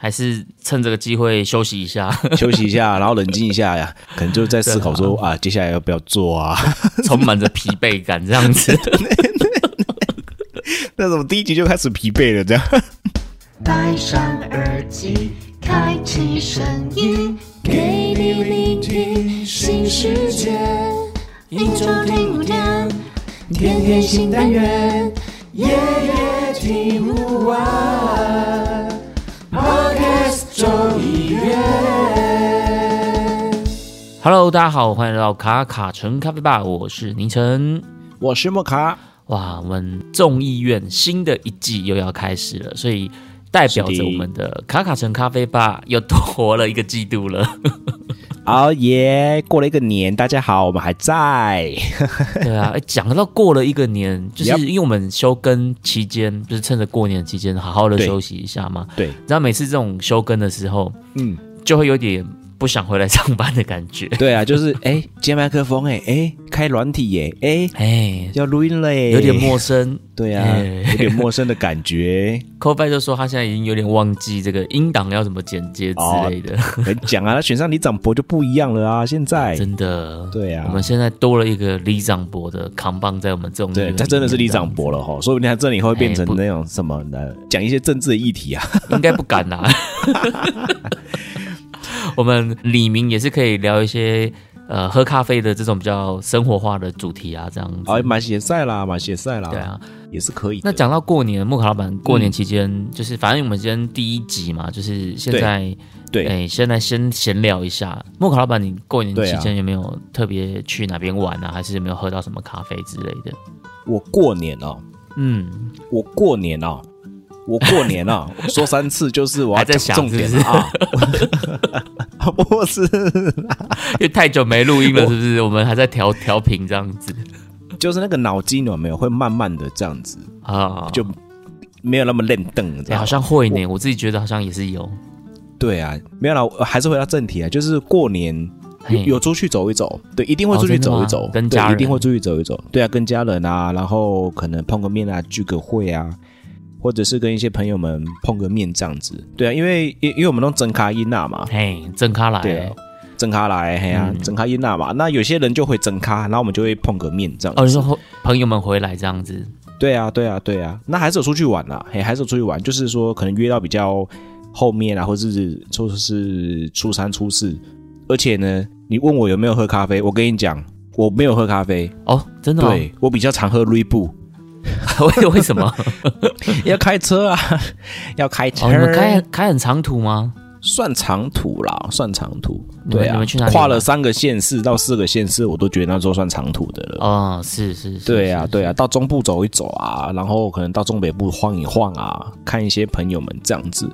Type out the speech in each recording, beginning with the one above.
还是趁这个机会休息一下，休息一下，然后冷静一下呀，可能就在思考说啊，接下来要不要做啊？充满着疲惫感这样子。那怎么第一集就开始疲惫了？这样。戴上耳机，开启声音，给你聆听新世界。一周听五天，天天新单元，夜夜听不完。Hello，大家好，欢迎来到卡卡城咖啡吧，我是宁晨。我是莫卡，哇，我们众议院新的一季又要开始了，所以代表着我们的卡卡城咖啡吧又多活了一个季度了。哦耶！过了一个年，大家好，我们还在。对啊，哎，讲到过了一个年，就是因为我们休更期间，就是趁着过年期间好好的休息一下嘛。对，然后每次这种休更的时候，嗯，就会有点不想回来上班的感觉。对啊，就是哎，接麦克风，哎哎，开软体耶，哎，哎，要录音嘞，有点陌生。对啊，哎有点陌生的感觉。c o b 就说他现在已经有点忘记这个音档要怎么剪接之类的，很讲啊，他选上李长博就不一样了啊，现在。真的。对啊我们现在多了一个李长博的扛棒在我们这种对，他真的是李长博了哈，说不定他这里会变成那种什么的，讲一些政治的议题啊。应该不敢啦。我们李明也是可以聊一些呃喝咖啡的这种比较生活化的主题啊，这样子。哦，马协赛啦，马协赛啦，对，啊，也是可以。那讲到过年，木卡老板过年期间、嗯就是，反正我们今天第一集嘛，就是现在，对哎、现在先闲聊一下。木卡老板，你过年期间有没有特别去哪边玩啊？还是有没有喝到什么咖啡之类的？我过年哦，嗯，我过年哦，我过年哦，我 说三次就是我要还在想讲重点是不是？啊，不是，因为太久没录音了，是不是？我们还在调调频这样子。就是那个脑筋有没有会慢慢的这样子，啊？就没有那么练瞪，好像会呢，我自己觉得好像也是有。对啊，没有啦，我还是回到正题啊，就是过年有有出去走一走，对，一定会出去走一走，跟家人。对一定会出去走一走，对啊，跟家人啊，然后可能碰个面啊，聚个会啊，或者是跟一些朋友们碰个面这样子，对啊，因为因因为我们弄真卡音娜嘛，嘿，整咖来。对啊，真卡来，嘿啊，嗯。真卡音娜嘛，那有些人就会真卡，然后我们就会碰个面这样哦，你子，说朋友们回来这样子，对啊，对啊，对啊，那还是有出去玩啦，嘿，还是有出去玩，就是说可能约到比较后面啊，或者是就是初三、初四，而且呢，你问我有没有喝咖啡，我跟你讲，我没有喝咖啡，哦，真的、哦？对我比较常喝瑞布，为为什么？要开车啊，要开车，哦，你们开开很长途吗？算长途啦，算长途，对啊，你们去哪跨了三个县市到四个县市，我都觉得那时候算长途的了。哦，是是是，对啊，是对啊，到中部走一走啊，然后可能到中北部晃一晃啊，看一些朋友们这样子。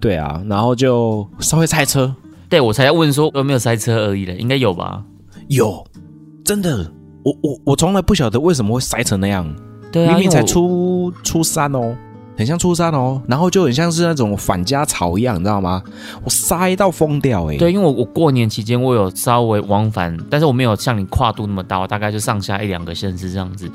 对啊，然后就稍微塞车，对我才要问说有没有塞车而已嘞，应该有吧？有，真的，我我我从来不晓得为什么会塞成那样，对啊，明明才初初三哦，很像初三哦，然后就很像是那种返家潮一样，你知道吗？我塞到疯掉哎、对，因为我我过年期间我有稍微往返，但是我没有像你跨度那么大，我大概就上下一两个县市这样子。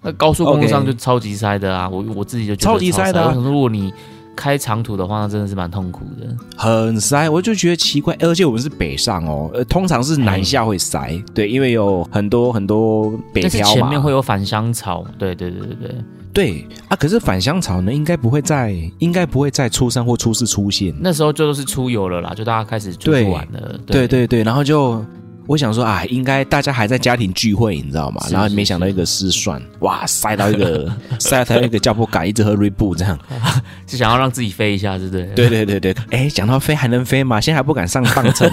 那高速公路上就超级塞的啊，我我自己就觉得超级塞的啊。我想说，如果你开长途的话，那真的是蛮痛苦的。很塞，我就觉得奇怪，而且我们是北上哦，呃，通常是南下会塞，对，因为有很多很多北漂嘛，前面会有返乡潮，对对对对对。对啊，可是返乡潮呢，应该不会在，应该不会在初三或初四出现。那时候就都是出游了啦，就大家开始出去玩了。对对对，然后就我想说啊，应该大家还在家庭聚会，你知道吗？是然后没想到一个失算，哇，塞到一个塞到一个叫不敢，一直喝瑞布这样。是想要让自己飞一下，是不对？对对对对，哎，讲到飞还能飞吗？现在还不敢上磅秤。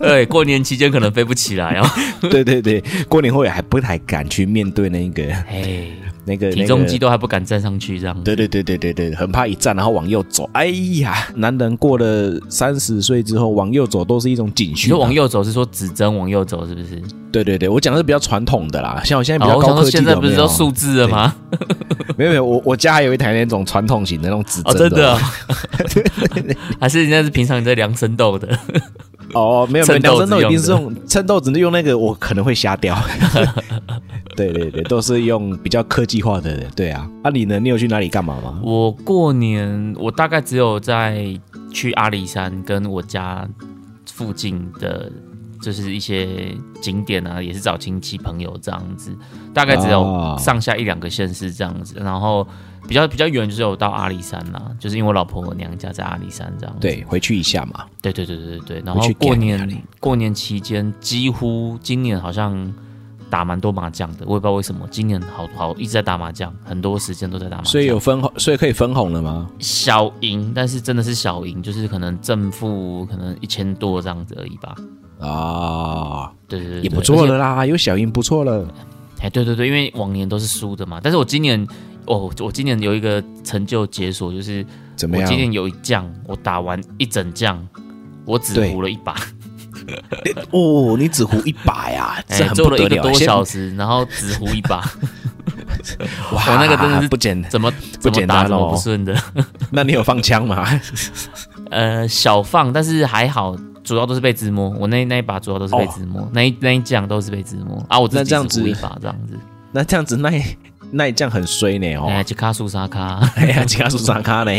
对，过年期间可能飞不起来 哦。对对对，过年后也还不太敢去面对那个哎，那个体重机都还不敢站上去，这样。对对对对对对，很怕一站然后往右走。哎呀，男人过了三十岁之后往右走都是一种警讯啊。你说往右走是说指针往右走，是不是？对对对，我讲的是比较传统的啦，像我现在比较高科技的，现在不是都数字了吗？没有没有，我我家还有一台那种传统型的那种指哦，针真的还是人家是平常你在量身斗的？哦，没有没有，蹭豆子量身豆一定是用用蹭豆子，用那个我可能会瞎掉。对对对，都是用比较科技化的，对啊。啊，你呢？你有去哪里干嘛吗？我过年我大概只有在去阿里山跟我家附近的，就是一些景点啊，也是找亲戚朋友这样子，大概只有哦上下一两个县市这样子，然后比较比较远就是有到阿里山啦，就是因为我老婆娘家在阿里山这样子。对，回去一下嘛。对对对对对对，然后过年过年期间几乎今年好像打蛮多麻将的，我也不知道为什么，今年好好一直在打麻将，很多时间都在打麻将，所以有分红，所以可以分红了吗？小赢，但是真的是小赢，就是可能正负可能一千多这样子而已吧。啊，对对对，也不错了。了啦，有小赢不错了。哎，对对对，因为往年都是输的嘛，但是我今年哦，我今年有一个成就解锁，就是怎么样我今？年有一将，我打完一整将，我只胡了一把，哦，你只胡一把呀，这哎，很做了。了一个多小时，然后只胡一把，哇，我那个真的是不简。怎么不简单打怎么哦不顺的。那你有放枪吗？呃，小放，但是还好，主要都是被自摸。我那那一把主要都是被自摸，那一那一将都是被自摸啊。我自这样子只胡一把这样子，那这样子，那那你这样很衰呢哦。哎，吉卡苏沙卡，哎呀，吉卡苏沙卡呢？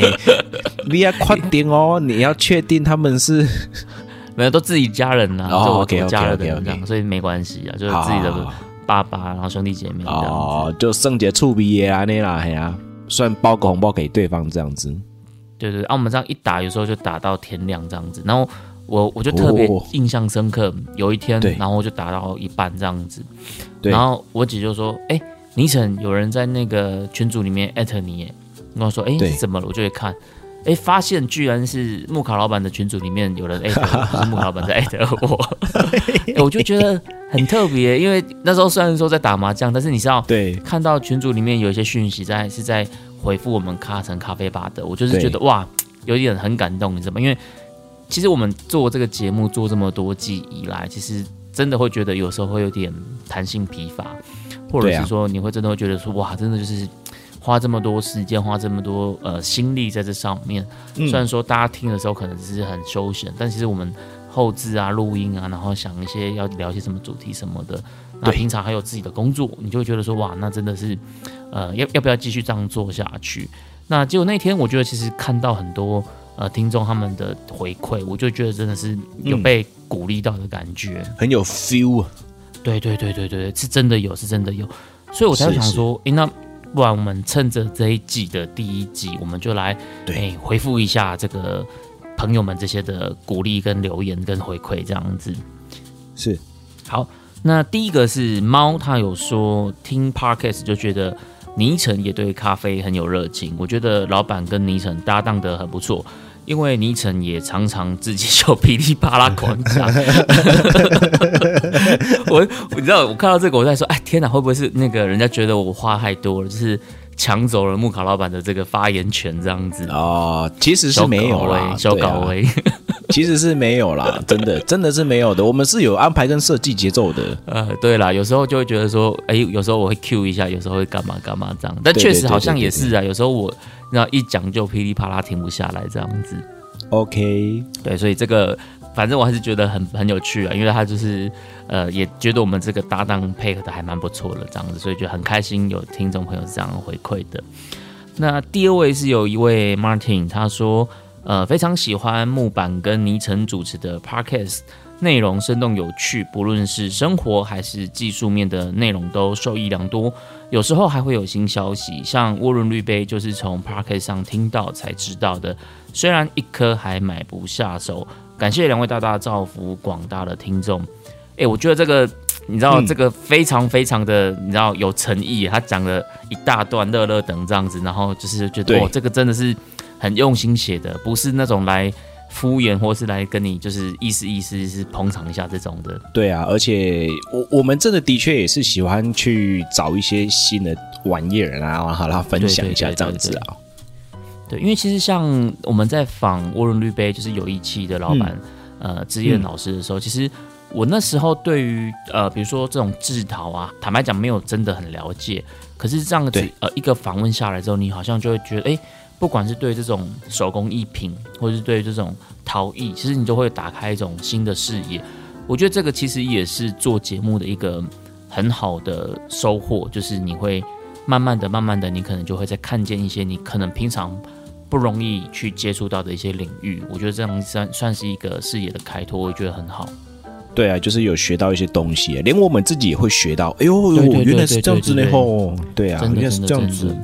你要快点哦！你要确定他们是 没有都自己家人呐、哦就我家人的这样，所以没关系啊，就是自己的好爸爸，然后兄弟姐妹。哦，就圣洁触鼻耶啊那啦，哎呀，算包个红包给对方这样子。对对对，啊，我们这样一打，有时候就打到天亮这样子，然后我我就特别哦印象深刻，有一天，然后我就打到一半这样子，对然后我姐就说：“哎、倪晨，有人在那个群组里面艾特你耶。”跟我说：“哎、对怎么了？”我就会看，哎、发现居然是木卡老板的群组里面有人艾特是木卡老板在艾特我、哎我就觉得很特别，因为那时候虽然说在打麻将，但是你知道，对，看到群组里面有一些讯息在是在回复我们咖城咖啡吧的，我就是觉得哇，有点很感动，你知道吗？因为其实我们做这个节目做这么多季以来，其实真的会觉得有时候会有点弹性疲乏，或者是说你会真的会觉得说哇，真的就是花这么多时间，花这么多呃心力在这上面。嗯虽然说大家听的时候可能只是很休闲，但其实我们后置啊、录音啊，然后想一些要聊些什么主题什么的，那平常还有自己的工作，你就会觉得说哇，那真的是呃要要不要继续这样做下去？那结果那天我觉得其实看到很多呃听众他们的回馈，我就觉得真的是有嗯被鼓励到的感觉。很有 feel 啊。对对对对对，是真的有，是真的有，所以我才会想说，诶，那不然我们趁着这一季的第一集，我们就来对诶回复一下这个朋友们这些的鼓励跟留言跟回馈这样子。是好，那第一个是猫，他有说听 podcast 就觉得倪晨也对咖啡很有热情，我觉得老板跟倪晨搭档的很不错。因为倪晨也常常自己就噼里啪啦狂讲，我你知道我看到这个我在说，哎天哪，会不会是那个人家觉得我话太多了，就是抢走了木卡老板的这个发言权这样子？哦，其实是小没有啦，小搞威，其实是没有啦，真的真的是没有的。我们是有安排跟设计节奏的。呃，对啦，有时候就会觉得说，哎，有时候我会 Q 一下，有时候会干嘛干嘛这样，但确实好像也是啊，有时候我那一讲就噼里啪啦停不下来这样子，OK，对，所以这个反正我还是觉得很很有趣啊，因为他就是呃也觉得我们这个搭档配合的还蛮不错的这样子，所以就很开心有听众朋友是这样回馈的。那第二位是有一位 Martin，他说呃非常喜欢木板跟倪晨主持的 Podcast。内容生动有趣，不论是生活还是技术面的内容都受益良多。有时候还会有新消息，像涡轮滤杯就是从 p a r k e t 上听到才知道的，虽然一颗还买不下手。感谢两位大大造福广大的听众。诶，我觉得这个你知道，嗯这个非常非常的你知道有诚意，他讲了一大段乐乐等这样子，然后就是觉得哦，这个真的是很用心写的，不是那种来敷衍或是来跟你就是意思意思是捧场一下这种的。对啊，而且我我们真的的确也是喜欢去找一些新的玩意儿啊，然后分享一下这样子啊。对，因为其实像我们在访涡轮绿杯，就是有一期的老板，呃，职业老师的时候，其实我那时候对于呃，比如说这种制陶啊，坦白讲没有真的很了解。可是这样子，呃，一个访问下来之后，你好像就会觉得，哎，不管是对这种手工艺品，或者是对这种陶艺，其实你都会打开一种新的视野。我觉得这个其实也是做节目的一个很好的收获，就是你会慢慢的、慢慢的，你可能就会在看见一些你可能平常不容易去接触到的一些领域。我觉得这样算算是一个视野的开拓，我觉得很好。对啊，就是有学到一些东西，连我们自己也会学到。哎呦，对对对原来是这样子呢对啊，真的原来是这样子的，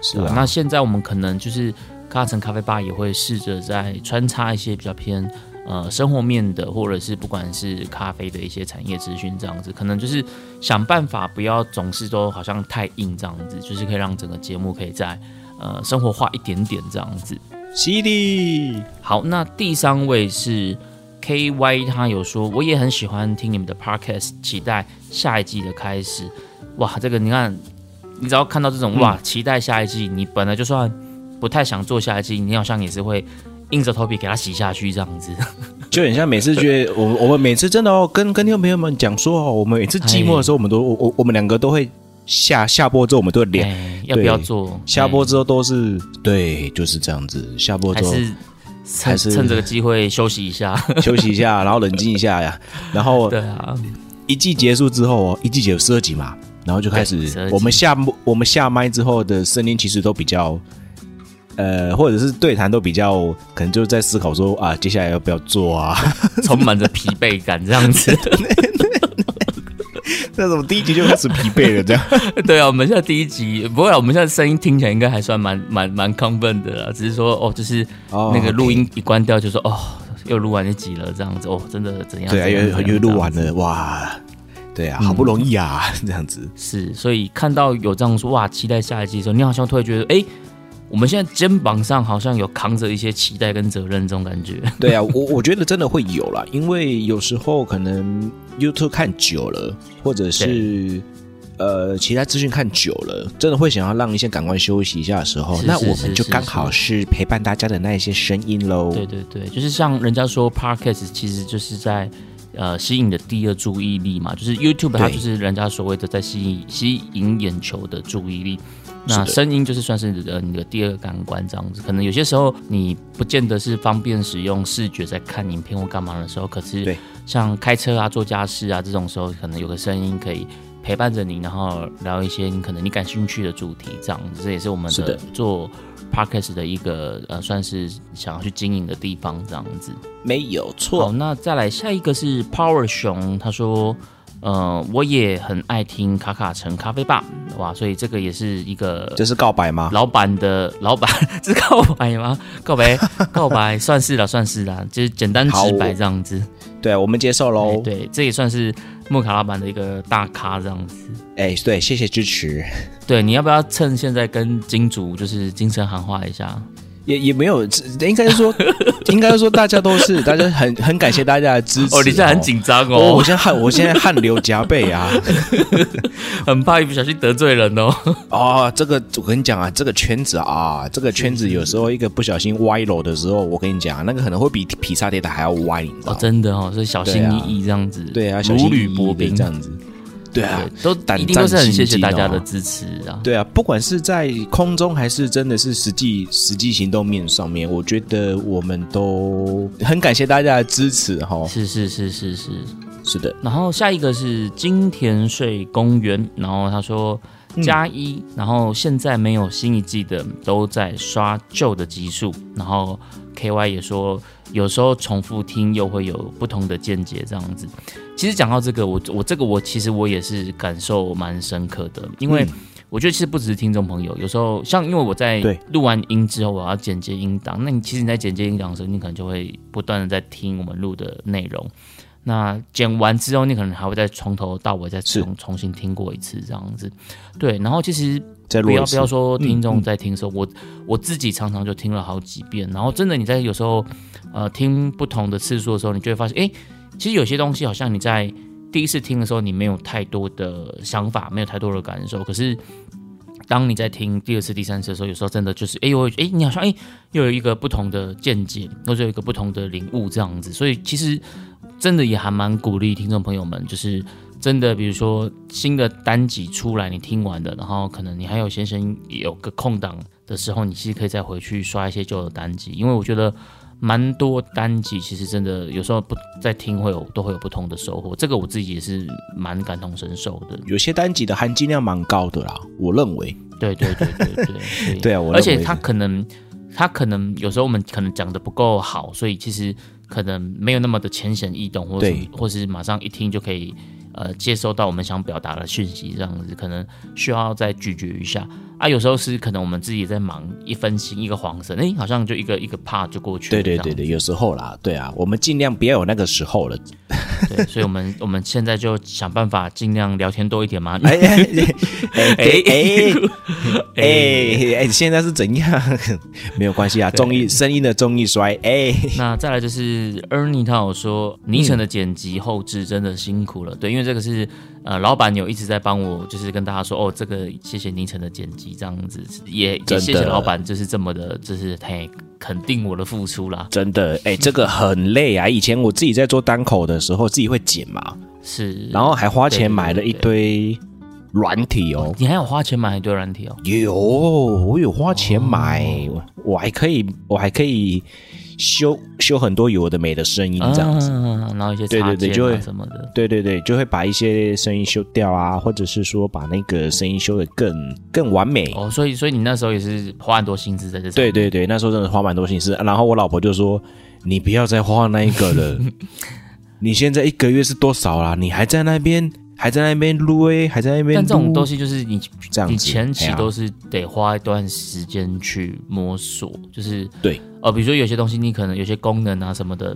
是啊。那现在我们可能就是咖城咖啡吧也会试着在穿插一些比较偏呃生活面的，或者是不管是咖啡的一些产业资讯这样子，可能就是想办法不要总是都好像太硬这样子，就是可以让整个节目可以在呃生活化一点点这样子。犀利，好，那第三位是 K Y，他有说我也很喜欢听你们的 podcast，期待下一季的开始。哇，这个你看，你只要看到这种、嗯哇，期待下一季，你本来就算不太想做下一季，你好像也是会硬着头皮给它洗下去这样子。就很像每次觉得我我们每次真的哦，跟跟听众朋友们讲说哦，我们每次寂寞的时候，我们都我我我们两个都会下下播之后，我们都会聊。哎，要不要做？下播之后后都是对，就是这样子。下播之后还是趁还是趁这个机会休息一下。休息一下，然后冷静一下呀。然后 对啊，一季结束之后哦，一季有十二集嘛，然后就开对12集始我们下我们下麦之后的声音其实都比较。呃，或者是对谈都比较，可能就在思考说啊，接下来要不要做啊？充满着疲惫感这样子。那种第一集就开始疲惫了，这样。对啊，我们现在第一集，不会啊，我们现在声音听起来应该还算蛮蛮蛮亢奋的啦，只是说哦，就是哦那个录音一关掉，就说哦，又录完一集了这样子，哦，真的怎样？对啊，又又录完。了，哇，对啊，好不容易啊，这样子。是，所以看到有这样说哇，期待下一季的时候，你好像突然觉得，哎，我们现在肩膀上好像有扛着一些期待跟责任这种感觉。对啊，我我觉得真的会有啦，因为有时候可能 YouTube 看久了，或者是呃其他资讯看久了，真的会想要让一些感官休息一下的时候，是那我们就刚好是陪伴大家的那一些声音喽。对对对，就是像人家说 Podcast 其实就是在呃吸引你的第二注意力嘛，就是 YouTube 它就是人家所谓的在吸引吸引眼球的注意力。那声音就是算是你的你的第二个感官这样子，可能有些时候你不见得是方便使用视觉在看影片或干嘛的时候，可是像开车啊、做家事啊这种时候，可能有个声音可以陪伴着你，然后聊一些你可能你感兴趣的主题，这样子，这也是我们的是的。做 podcast 的一个呃，算是想要去经营的地方，这样子。没有好，错。那再来下一个是 Power 熊，他说。呃，我也很爱听卡卡城咖啡吧，哇，所以这个也是一个这是告白吗？老板的 老板，这是告白吗？告白，告白，算是了，算是了，就是简单直白这样子。对，我们接受哎喽。对，这也算是木卡老板的一个大咖这样子。哎，对，谢谢支持。对，你要不要趁现在跟金主就是精神喊话一下？也也没有，这应该是说，应该是 说大家都是，大家很很感谢大家的支持。哦，你现在很紧张哦，哦我，现在汗，我现在汗流浃背啊！很怕一不小心得罪人哦。哦，这个我跟你讲啊，这个圈子啊，这个圈子有时候一个不小心歪楼的时候，我跟你讲，那个可能会比劈叉铁塔还要歪，你知道哦，吗？真的哦，所以小心翼翼这样子。对啊，小如心翼翼的履薄冰这样子。对啊，对，都胆一定都是很谢谢大家的哦支持啊。对啊，不管是在空中还是真的是实际实际行动面上面，我觉得我们都很感谢大家的支持哈。是是是是是。是的，然后下一个是金田水公园，然后他说嗯加一，然后现在没有新一季的都在刷旧的集数，然后 K Y 也说有时候重复听又会有不同的见解这样子。其实讲到这个，我我这个我其实我也是感受蛮深刻的，因为嗯我觉得其实不只是听众朋友，有时候像因为我在录完音之后，我要剪接音档，那你其实你在剪接音档的时候，你可能就会不断的在听我们录的内容。那剪完之后，你可能还会再从头到尾再重重新听过一次这样子。对，然后其实不要不要说听嗯众嗯在听的时候，我我自己常常就听了好几遍，然后真的你在有时候呃听不同的次数的时候，你就会发现，哎，其实有些东西好像你在第一次听的时候，你没有太多的想法，没有太多的感受，可是。当你在听第二次、第三次的时候，有时候真的就是，哎呦，哎，你好像哎又有一个不同的见解，或者有一个不同的领悟这样子，所以其实真的也还蛮鼓励听众朋友们，就是真的，比如说新的单集出来，你听完的，然后可能你还有先生有个空档的时候，你其实可以再回去刷一些旧的单集，因为我觉得蛮多单集其实真的有时候不在听会有都会有不同的收获，这个我自己也是蛮感同身受的。有些单集的含金量蛮高的啦，我认为。对对对对对对对啊我而且他可能他可能有时候我们可能讲的不够好，所以其实可能没有那么的浅显易懂，或者或是马上一听就可以呃接收到我们想表达的讯息，这样子可能需要再咀嚼一下啊。有时候是可能我们自己在忙，一分心一个晃神，哎，好像就一个一个 part 就过去了。对对对对，有时候啦，对啊，我们尽量不要有那个时候了。对，所以我们我们现在就想办法尽量聊天多一点嘛。哎哎哎 哎哎哎，现在是怎样？没有关系啊，综艺声音的综艺衰哎。那再来就是 Ernie 他有说，尼城的剪辑后置真的辛苦了，对，因为这个是呃老板有一直在帮我，就是跟大家说哦，这个谢谢尼城的剪辑这样子，也也谢谢老板，就是这么的，就是嘿肯定我的付出啦，真的，哎、这个很累啊！以前我自己在做单口的时候，自己会剪嘛，是，然后还花钱买了一堆软体哦。你还有花钱买一堆软体哦，有，我有花钱买，哦我还可以，我还可以修修很多有的没的声音这样子。啊、然后一些对对对就会什么的，对对对，就会把一些声音修掉啊，或者是说把那个声音修得更更完美。哦，所以所以你那时候也是花很多心思在这上，对对对，那时候真的花蛮多心思。然后我老婆就说：“你不要再花那一个了，你现在一个月是多少啦？你还在那边还在那边撸诶，还在那边但这种东西就是你你这样子前期都是得花一段时间去摸索，就是对。呃，比如说有些东西你可能有些功能啊什么的，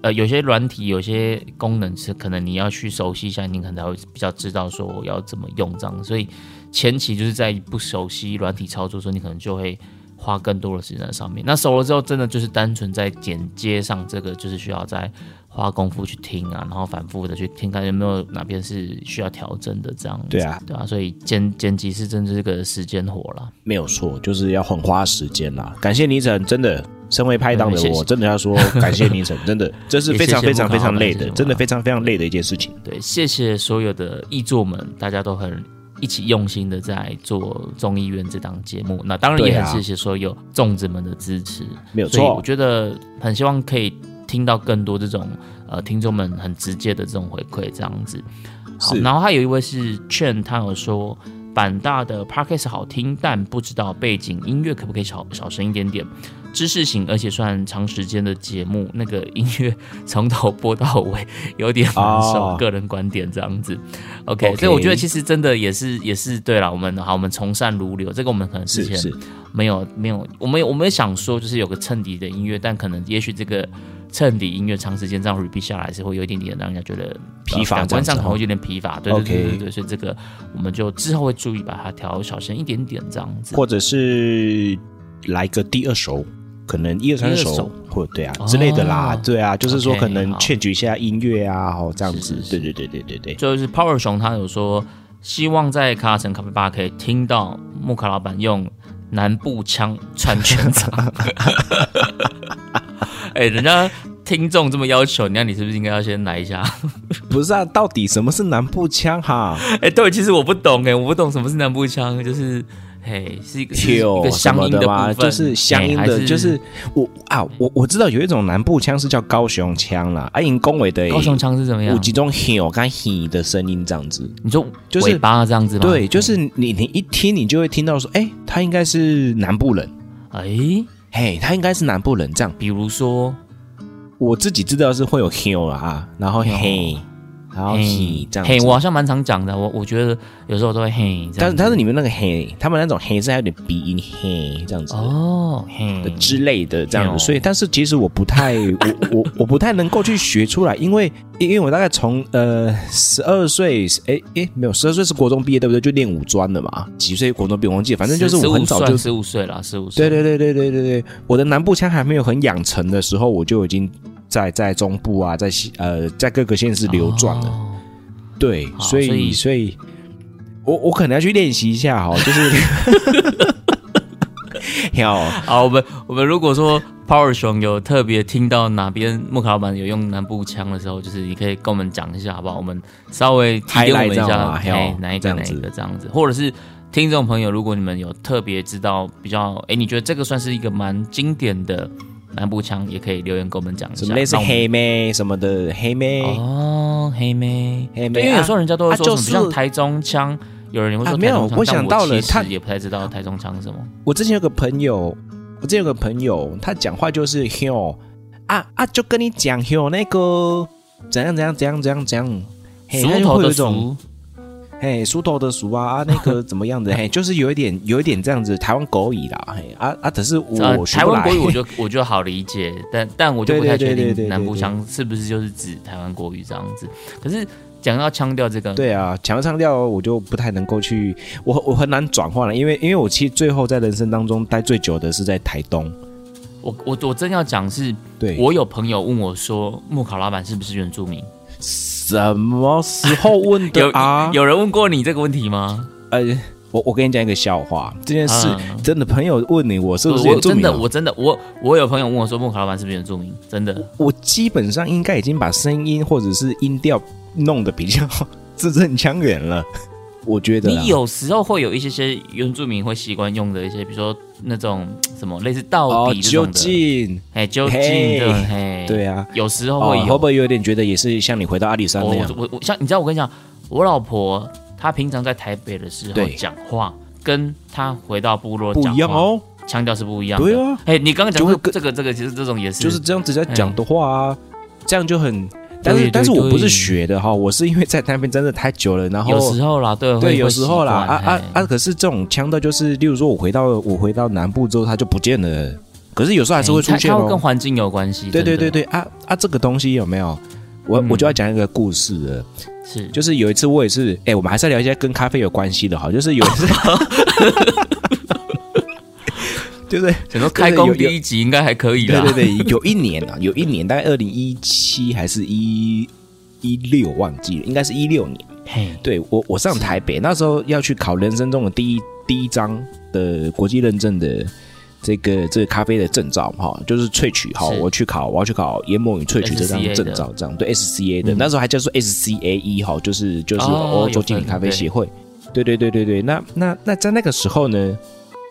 呃，有些软体有些功能是可能你要去熟悉一下，你可能才会比较知道说我要怎么用这样，所以前期就是在不熟悉软体操作的时候，你可能就会。花更多的时间在上面，那熟了之后，真的就是单纯在剪接上，这个就是需要再花功夫去听啊，然后反复的去听，看有没有哪边是需要调整的，这样子。对啊，对啊，所以剪剪辑是真的是个时间活啦。没有错，就是要很花时间啦。感谢倪晨，真的，身为拍档的我，真的要说感谢倪晨，真的，这是非常非常非常累的，真的非常非常累的一件事情。对，谢谢所有的译作们，大家都很一起用心的在做众议院这档节目。那当然也很谢谢所有粽子们的支持。没有所以我，觉得很希望可以听到更多这种呃听众们很直接的这种回馈，这样子。好，然后还有一位是劝，他有说版大的 p a r k a s 好听，但不知道背景音乐可不可以小小声一点点。知识型而且算长时间的节目，那个音乐从头播到尾有点难受，哦个人观点这样子。OK，, 所以我觉得其实真的也是也是对了，我们好，我们从善如流，这个我们可能之前没有没有，我们我们也想说，就是有个衬底的音乐，但可能也许这个衬底音乐长时间这样 repeat 下来，是会有一点点让人家觉得疲乏呃感官上可能会有点疲乏。对对对对对，所以这个我们就之后会注意把它调小声一点点这样子。或者是来个第二首，可能一二三首或对啊哦之类的啦，对啊，就是说可能好劝举一下音乐啊，哦这样子对对对对对对，就是 Power 熊他有说，希望在卡卡城咖啡吧可以听到木卡老板用南部腔串全场。哎、人家听众这么要求，那你是不是应该要先来一下？不是啊，到底什么是南部腔哈？哎、对，其实我不懂哎，我不懂什么是南部腔，就是嘿，是一个是一有个乡音部什么的吗？就是乡音的，就是我啊，我我知道有一种南部腔是叫高雄腔啦，啊，因恭维的高雄腔是怎么样有？几种 h 跟 he 的声音这样子。你说就是尾巴这样子吗？对，就是你你一听你就会听到说，哎，他应该是南部人，哎，嘿，他应该是南部人这样。比如说我自己知道是会有 he 啦啊，然后 he，然后 he 这样嘿，我。好像蛮常讲的，我我觉得有时候都会嘿，但是但是你们那个 he，他们那种 he 是还有点鼻音 he 这样子。哦嘿之类的这样哦子，所以但是其实我不太 我我我不太能够去学出来，因为因为我大概从呃十二岁，哎哎没有十二岁是国中毕业对不对？就练武专了嘛，几岁国中毕业忘记了，反正就是我很早就十五岁了，十五岁，对对对对对对对，我的南部腔还没有很养成的时候，我就已经在在中部啊，在西呃在各个县市流转的。哦对，所以所以我我可能要去练习一下哈，就是 好 好，我们我们如果说 Power 熊有特别听到哪边木卡老板有用南部腔的时候，就是你可以跟我们讲一下，好不好？我们稍微提点我们一下，吗哎，哪一个哪一个这样子，或者是听众朋友，如果你们有特别知道比较，哎，你觉得这个算是一个蛮经典的南部腔，也可以留言跟我们讲一下。什么类似让我们黑妹什么的黑妹，哦，黑妹，黑妹对，因为有时候人家都会说什就是像台中腔，有人也会说啊没有我想到了其实他也不太知道台中腔是什么。我之前有个朋友，我之前有个朋友，他讲话就是哟啊啊，就跟你讲哟那个怎样怎样怎样怎样怎样，嘿，他就熟头的会有一种熟，嘿梳头的梳啊啊那个怎么样的 嘿，就是有一点有一点这样子台湾狗语啦，嘿啊啊，可是呃，我台湾国语我就 我就好理解，但但我就不太确定南部腔是不是就是指台湾国语这样子。可是讲到腔调这个，对啊，强腔调我就不太能够去，我我很难转换了，因为因为我其实最后在人生当中待最久的是在台东，我我我真要讲是，对，我有朋友问我说，木卡老板是不是原住民？什么时候问的 有啊？有人问过你这个问题吗？呃，我我跟你讲一个笑话，这件事、嗯真的，朋友问你我是不是我原住民啊、真的我真的我我有朋友问我说，孟卡老板是不是原住民？真的，我基本上应该已经把声音或者是音调弄得比较 字正腔圆了，我觉得你有时候会有一些些原住民会习惯用的一些，比如说那种什么类似到底这种的，哎，究竟的，嘿，对啊，有时候哦，会有会不。会有点觉得也是像你回到阿里山我那样？我我像你知道，我跟你讲，我老婆她平常在台北的时候对讲话，跟她回到部落不讲话，一样哦，腔调是不一样的。对啊，哎，你刚刚讲这个这个其实这种也是就是这样子在讲的话啊，这样就很。但是但是我不是学的哈，我是因为在那边真的太久了，然后有时候啦，对对，有时候啦，啊啊！啊，啊！可是这种腔调就是，例如说我回到我回到南部之后，它就不见了。可是有时候还是会出现跟哦。环境有关系。对对对对啊啊！这个东西有没有？我嗯我就要讲一个故事了，是就是有一次我也是，哎，我们还是要聊一些跟咖啡有关系的哈，就是有一次 就是 想说开工第一集应该还可以啦。对对对，有一年啊，有一年大概二零一七还是一一六忘记了，应该是一六年。嘿，对我，我上台北那时候要去考人生中的第一第一张的国际认证的这个这个咖啡的证照哈，就是萃取哈，我去考，我要去考研磨与萃取这张证照，这样对 SCA 的，嗯那时候还叫做 SCAE 哈，就是就是哦欧洲精品咖啡协会，对对对对对，那那那在那个时候呢。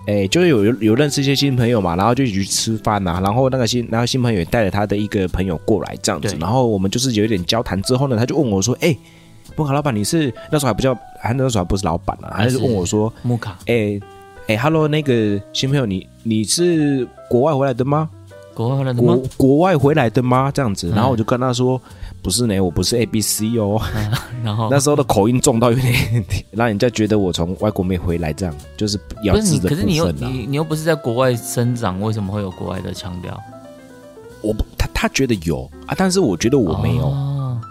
哎，就是有有认识一些新朋友嘛，然后就一起去吃饭呐、然后那个新，然后新朋友也带了他的一个朋友过来这样子，然后我们就是有一点交谈之后呢，他就问我说：“哎，木卡老板，你是那时候还不叫，还那时候还不是老板啊，他就是问我说木卡，哎哎，Hello，那个新朋友，你你是国外回来的吗？国外回来的国吗？国外回来的吗？这样子，嗯然后我就跟他说，不是呢，我不是 A B C 哦。然后那时候的口音重到有点让人家觉得我从外国没回来，这样就是咬字的部可是你又。你你又不是在国外生长，为什么会有国外的腔调？我不他他觉得有啊，但是我觉得我没有。哦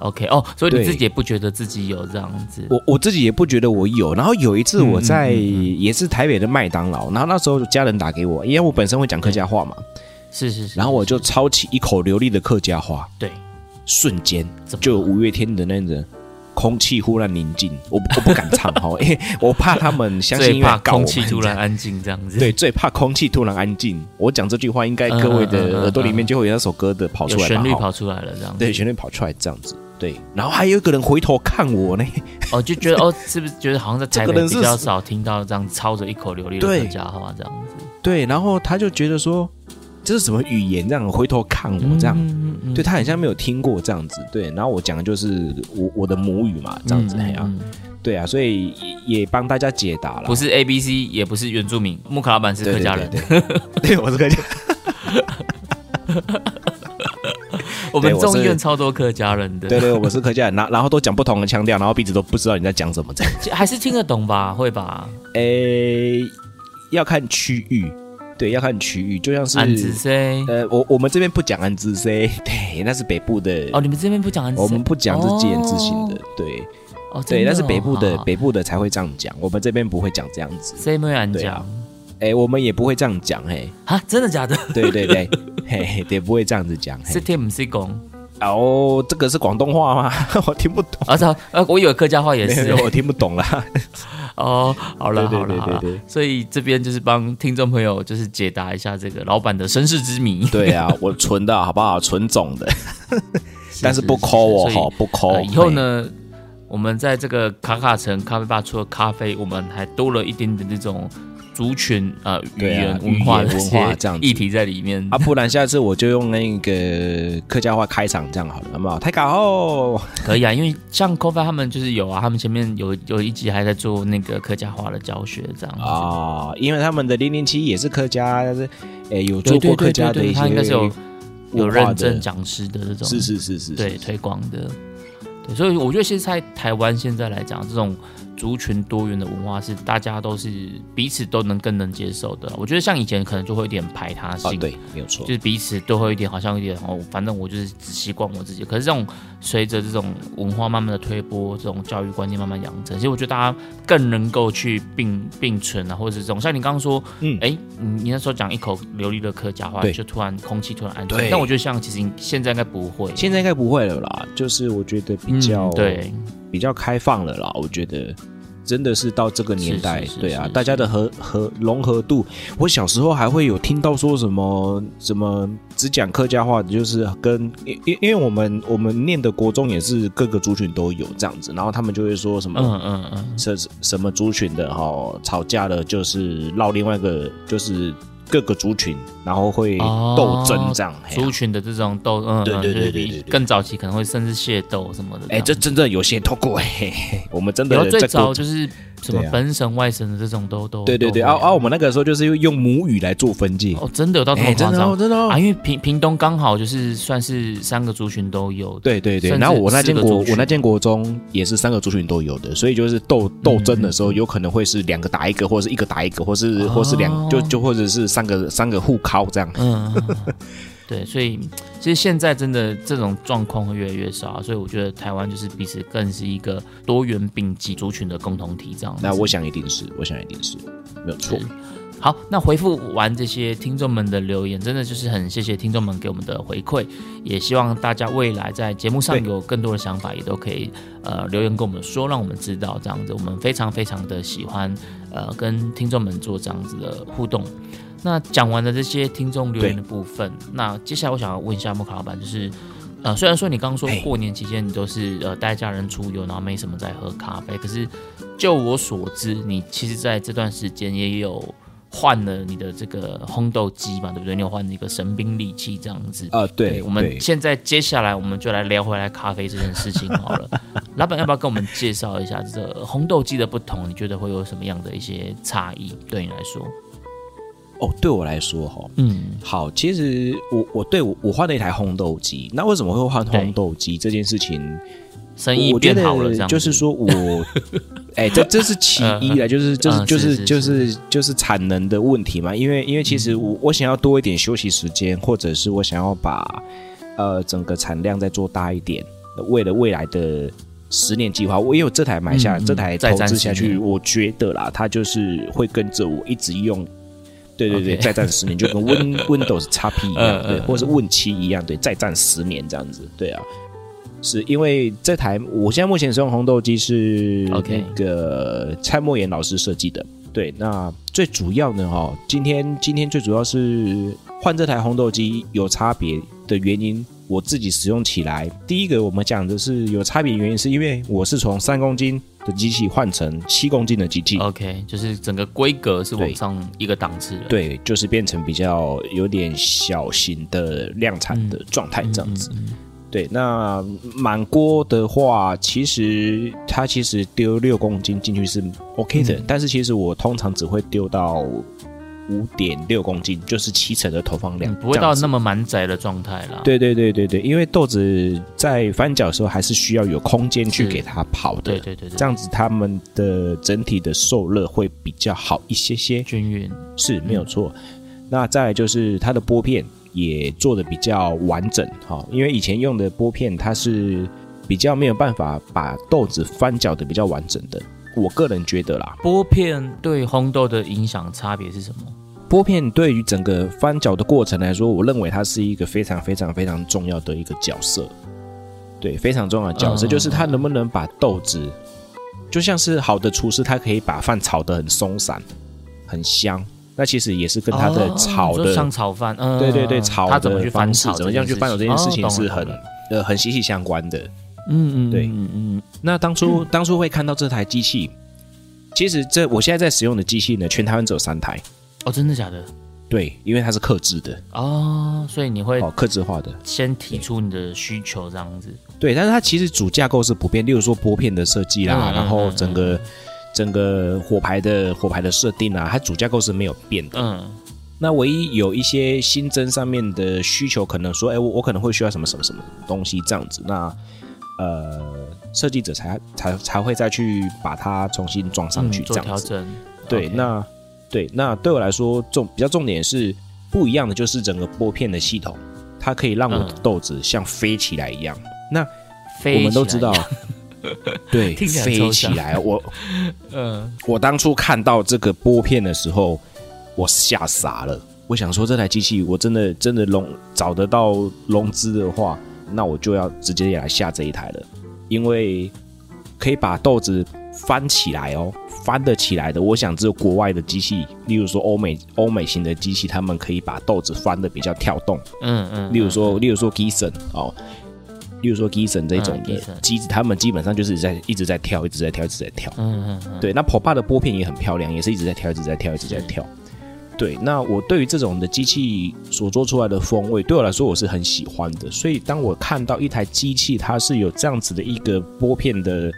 OK 哦，所以你自己也不觉得自己有这样子。我我自己也不觉得我有，然后有一次我在、嗯嗯嗯也是台北的麦当劳，然后那时候家人打给我，因为我本身会讲客家话嘛，是是是，然后我就是抄起一口流利的客家话，对，瞬间就有五月天的那种空气忽然宁静，我我不敢唱 哈，因为我怕他们相信最怕空气突然安静这样子。对，最怕空气突然安静。我讲这句话，应该各位的嗯耳朵里面就会有那首歌的跑出来旋律跑出来了这样子。对，旋律跑出来这样子。对，然后还有一个人回头看我呢，哦，就觉得哦，是不是觉得好像在台北 比较少听到这样操着一口流利的客家话这样子？对，然后他就觉得说这是什么语言？这样回头看我这样，嗯嗯嗯对他很像没有听过这样子。对，然后我讲的就是我我的母语嘛，这样子，呀、嗯对啊，所以也也帮大家解答了。不是 A B C，也不是原住民，木卡老板是客家人。对对对 对，我是客家。我们对我是众议院超多客家人的，对对，我们是客家人，然然后都讲不同的腔调，然后彼此都不知道你在讲什么这样。还是听得懂吧？会吧？诶，要看区域，对，要看区域，就像是安子 C 呃，我我们这边不讲安子 C，对，那是北部的，哦，你们这边不讲安子我们不讲是自言自行的，对哦，对，那是北部的北北部的才会这样讲，我们这边不会讲这样子，C 没安对啊讲哎，我们也不会这样讲，嘿，啊？真的假的？对对对，嘿嘿，对，不会这样子讲，嘿是听不是讲？哦，这个是广东话吗？我听不懂，啊操！呃，我以为客家话也是，我听不懂啦。哦。好了对对好了好了对对对，所以这边就是帮听众朋友就是解答一下这个老板的身世之谜。对啊，我纯的好不好？纯种的，但是不是抠哦，所以哈，不抠呃。以后呢，我们在这个卡卡城咖啡吧，除了咖啡，我们还多了一点点这种族群呃语言文化文化这样子议题在里面啊，不然下次我就用那个客家话开场，这样好了，好不好？太搞哦，可以啊，因为像 Coffee 他们就是有啊，他们前面有有一集还在做那个客家话的教学，这样子。啊，因为他们的零零七也是客家，但是诶，有做过客家的一些他应该是有有认证，讲师的这种，是是是是，对推广的。对，所以我觉得现在台湾现在来讲，这种族群多元的文化是大家都是彼此都能更能接受的。我觉得像以前可能就会有点排他啊，性，对，没有错就，是彼此都会有一点好像有点哦，反正我就是只习惯我自己。可是这种随着这种文化慢慢的推波，这种教育观念慢慢养成，其实我觉得大家更能够去并并存啊，或者是这种像你刚刚说，嗯哎，你你那时候讲一口流利的客家话，就突然空气突然安静。但我觉得像其实现在应该不会，现在应该不会了啦，就是我觉得比较、嗯对比较开放了啦，我觉得。真的是到这个年代，对啊，大家的和和融合度，我小时候还会有听到说什么什么只讲客家话的，就是跟因因因为我们我们念的国中也是各个族群都有这样子，然后他们就会说什么嗯嗯嗯，什什么族群的哈、吵架了就是闹另外一个就是各个族群，然后会哦斗争这样，族群的这种斗，嗯，对对对对对更早期可能会甚至械斗什么的。哎、这真的有些透过嘿嘿，我们真的在国早就是什么本省外省的这种都都对对对，啊啊，我们那个时候就是用母语来做分界，哦，真的有到这哎、么夸张真的哦，真的哦。啊？因为屏屏东刚好就是算是三个族群都有，对对对，然后我那间国我那间国中也是三个族群都有的，所以就是斗斗争的时嗯。候，有可能会是两个打一个，或者是一个打一个，或是、或是两哦。就就或者是三个三个互敲这样。嗯 对，所以其实现在真的这种状况会越来越少啊，所以我觉得台湾就是彼此更是一个多元并济族群的共同体这样子。那我想一定是，我想一定是没有错。好，那回复完这些听众们的留言，真的就是很谢谢听众们给我们的回馈，也希望大家未来在节目上有更多的想法，也都可以呃留言跟我们说，让我们知道这样子，我们非常非常的喜欢呃跟听众们做这样子的互动。那讲完了这些听众留言的部分，那接下来我想要问一下莫卡老板，就是呃，虽然说你刚刚说过年期间你都是呃带家人出游，然后没什么在喝咖啡，可是就我所知，你其实在这段时间也有换了你的这个烘豆机嘛，对不对？你有换一个神兵利器这样子。啊，对，我们现在接下来我们就来聊回来咖啡这件事情好了。老板要不要跟我们介绍一下这个烘豆机的不同？你觉得会有什么样的一些差异？对你来说，哦，对我来说哈，嗯，好，其实我我对我我换了一台烘豆机，那为什么会换烘豆机这件事情？生意我觉得变好了，这样子就是说我，哎、这这是其一啦，就是就是嗯就是是就是是就是产能的问题嘛，因为因为其实我我想要多一点休息时间，或者是我想要把呃整个产量再做大一点，为了未来的。十年计划，我因为这台买下来，这台投资下去，我觉得啦，它就是会跟着我一直用。对对对再战十年，就跟 Win Windows XP 一样，对，或者是 Win 七一样，对，再战十年这样子，对啊。是因为这台我现在目前使用红豆机是 OK 那个蔡莫言老师设计的。对，那最主要呢，哈，今天今天最主要是换这台红豆机有差别的原因，我自己使用起来，第一个我们讲的是有差别原因，是因为我是从三公斤的机器换成七公斤的机器，OK，就是整个规格是往上一个档次了。对，就是变成比较有点小型的量产的状态这样子。嗯，嗯嗯对，那满锅的话，其实它其实丢六公斤进去是 OK 的，嗯但是其实我通常只会丢到五点六公斤，就是七成的投放量，嗯不会到那么满载的状态啦。对对对对对，因为豆子在翻搅的时候还是需要有空间去给它跑的，对对对对，这样子它们的整体的受热会比较好一些些。均匀。是没有错。那再来就是它的拨片也做的比较完整哈、因为以前用的拨片它是比较没有办法把豆子翻搅的比较完整的。我个人觉得啦，拨片对烘豆的影响差别是什么？拨片对于整个翻搅的过程来说，我认为它是一个非常非常非常重要的一个角色。对，非常重要的角色、嗯就是它能不能把豆子，就像是好的厨师，他可以把饭炒得很松散、很香。那其实也是跟他的哦炒的就像炒饭，嗯，对对对，炒他怎么去的方式，翻炒，怎么样去翻炒这件事情是很、呃很息息相关的。嗯嗯，对嗯嗯那当初、当初会看到这台机器，其实这我现在在使用的机器呢，全台湾只有三台。哦，真的假的？对，因为它是克制的哦，所以你会哦，克制化的。先提出你的需求这样子。对，但是它其实主架构是不变，例如说拨片的设计啦，然后嗯整个、整个火牌的火牌的设定啊，它主架构是没有变的。嗯那唯一有一些新增上面的需求，可能说，哎，我我可能会需要什么什么什么东西这样子，那呃，设计者才才才会再去把它重新装上去这样子。调整。对那对，那对我来说重比较重点是不一样的，就是整个拨片的系统，它可以让我的嗯豆子像飞起来一样。那飞我们都知道对，飞起来。我 嗯我当初看到这个拨片的时候，我吓傻了。我想说，这台机器我真的真的融找得到融资的话，那我就要直接也来下这一台了，因为可以把豆子翻起来哦，翻得起来的。我想只有国外的机器，例如说欧美欧美型的机器，他们可以把豆子翻得比较跳动。嗯嗯，例如说，嗯例如说 Gison 哦，例如说 Gison 这种的机子，他们基本上就是在一直在跳，一直在跳，一直在跳。嗯嗯嗯，对，那 Popa 的拨片也很漂亮，也是一直在跳，一直在跳，一直在跳。对，那我对于这种的机器所做出来的风味，对我来说我是很喜欢的。所以当我看到一台机器它是有这样子的一个拨片的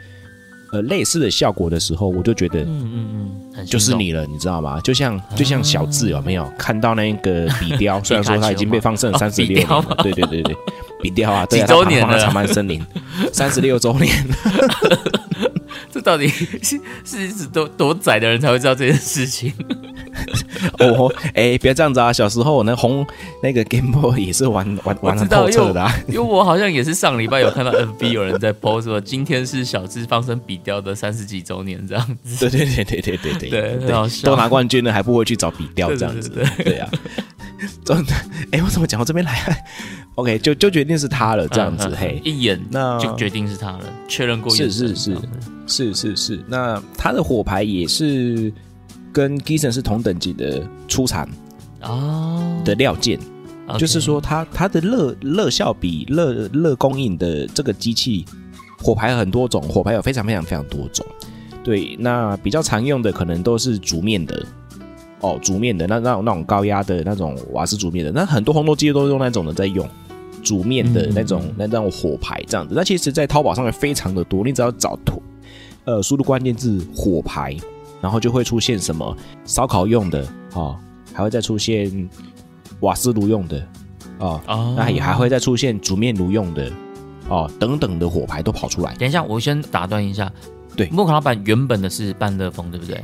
呃类似的效果的时候，我就觉得嗯嗯嗯，就是你了，你知道吗？就像就像小智有没有看到那个笔雕？虽然说他已经被放生了三十六对对对对，笔雕啊，对啊，几周年了长满森林三十六周年。这到底是是是多多窄的人才会知道这件事情？哦，哎，别这样子啊！小时候我那红那个 Game Boy 也是玩玩玩很我知道透彻的、啊。因为我好像也是上礼拜有看到 FB 有人在 PO 说，今天是小智放生比雕的三十几周年这样子。对对对对对对对都拿冠军了还不会去找比雕这样子，对对对啊，真的，哎，我怎么讲到这边来？OK，就就决定是他了，这样子，嗯嗯嘿，一眼那就决定是他了，确认过是是是是是是，那他的火牌也是跟 Gison 是同等级的出产哦，的料件。就是说它它的热热效比热热供应的这个机器，火牌很多种，火牌有非常非常非常多种。对，那比较常用的可能都是煮面的，哦，煮面的那那种那种高压的那种瓦斯煮面的，那很多烘豆机都用那种的在用。煮面的那种、那那种火牌这样子，那其实，在淘宝上面非常的多，你只要找图，呃，输入关键字火牌，然后就会出现什么烧烤用的哦，还会再出现瓦斯炉用的哦，哦，那也还会再出现煮面炉用的哦，等等的火牌都跑出来。等一下，我先打断一下。对莫卡老板原本的是半热风，对不对？